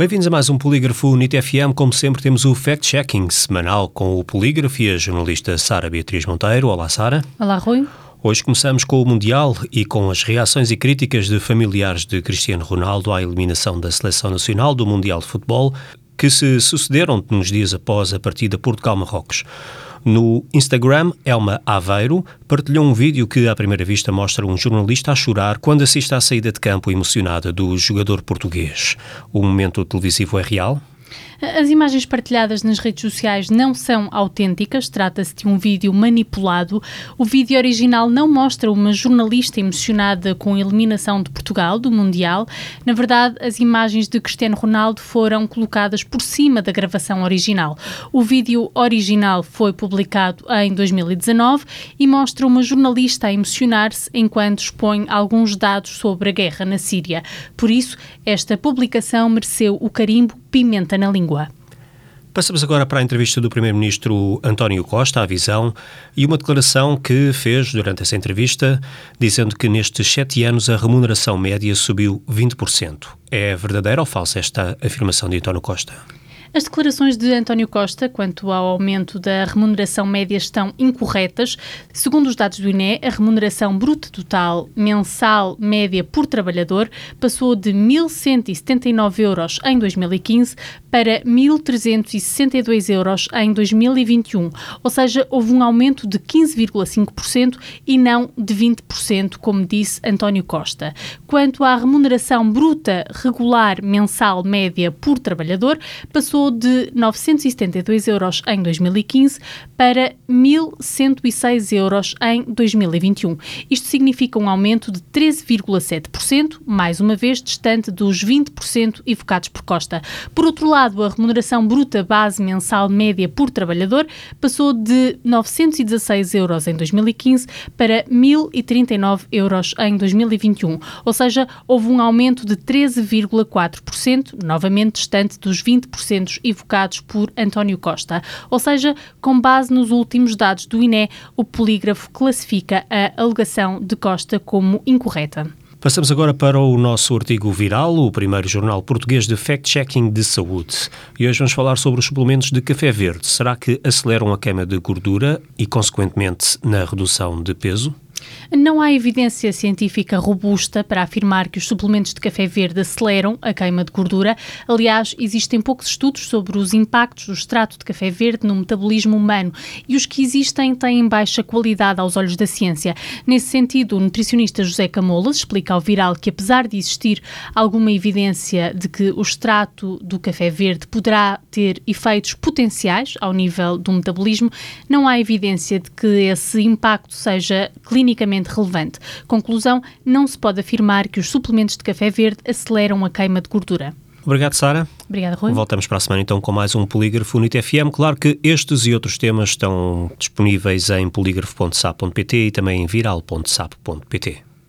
Bem-vindos a mais um Polígrafo NIT FM. Como sempre, temos o fact-checking semanal com o polígrafo e a jornalista Sara Beatriz Monteiro. Olá, Sara. Olá, Rui. Hoje começamos com o Mundial e com as reações e críticas de familiares de Cristiano Ronaldo à eliminação da Seleção Nacional do Mundial de Futebol, que se sucederam nos dias após a partida Portugal-Marrocos. No Instagram, Elma Aveiro partilhou um vídeo que, à primeira vista, mostra um jornalista a chorar quando assiste à saída de campo emocionada do jogador português. O momento televisivo é real? As imagens partilhadas nas redes sociais não são autênticas, trata-se de um vídeo manipulado. O vídeo original não mostra uma jornalista emocionada com a eliminação de Portugal do Mundial. Na verdade, as imagens de Cristiano Ronaldo foram colocadas por cima da gravação original. O vídeo original foi publicado em 2019 e mostra uma jornalista a emocionar-se enquanto expõe alguns dados sobre a guerra na Síria. Por isso, esta publicação mereceu o carimbo pimenta na língua. Passamos agora para a entrevista do Primeiro-Ministro António Costa à Visão e uma declaração que fez durante essa entrevista, dizendo que nestes sete anos a remuneração média subiu 20%. É verdadeira ou falsa esta afirmação de António Costa? As declarações de António Costa quanto ao aumento da remuneração média estão incorretas. Segundo os dados do INE, a remuneração bruta total mensal média por trabalhador passou de 1.179 euros em 2015 para 1.362 euros em 2021, ou seja, houve um aumento de 15,5% e não de 20%, como disse António Costa. Quanto à remuneração bruta regular mensal média por trabalhador, passou passou de 972 euros em 2015 para 1.106 euros em 2021. Isto significa um aumento de 13,7%, mais uma vez distante dos 20% evocados por Costa. Por outro lado, a remuneração bruta base mensal média por trabalhador passou de 916 euros em 2015 para 1.039 euros em 2021, ou seja, houve um aumento de 13,4%, novamente distante dos 20% evocados por António Costa. Ou seja, com base nos últimos dados do INE, o polígrafo classifica a alegação de Costa como incorreta. Passamos agora para o nosso artigo viral, o primeiro jornal português de fact-checking de saúde. E hoje vamos falar sobre os suplementos de café verde. Será que aceleram a queima de gordura e, consequentemente, na redução de peso? Não há evidência científica robusta para afirmar que os suplementos de café verde aceleram a queima de gordura. Aliás, existem poucos estudos sobre os impactos do extrato de café verde no metabolismo humano e os que existem têm baixa qualidade aos olhos da ciência. Nesse sentido, o nutricionista José Camolas explica ao Viral que, apesar de existir alguma evidência de que o extrato do café verde poderá ter efeitos potenciais ao nível do metabolismo, não há evidência de que esse impacto seja clinicamente clinicamente relevante. Conclusão: não se pode afirmar que os suplementos de café verde aceleram a queima de gordura. Obrigado, Sara. Obrigada, Rui. Voltamos para a semana então com mais um Polígrafo Unite FM. Claro que estes e outros temas estão disponíveis em polígrafo.sap.pt e também em viral.sap.pt.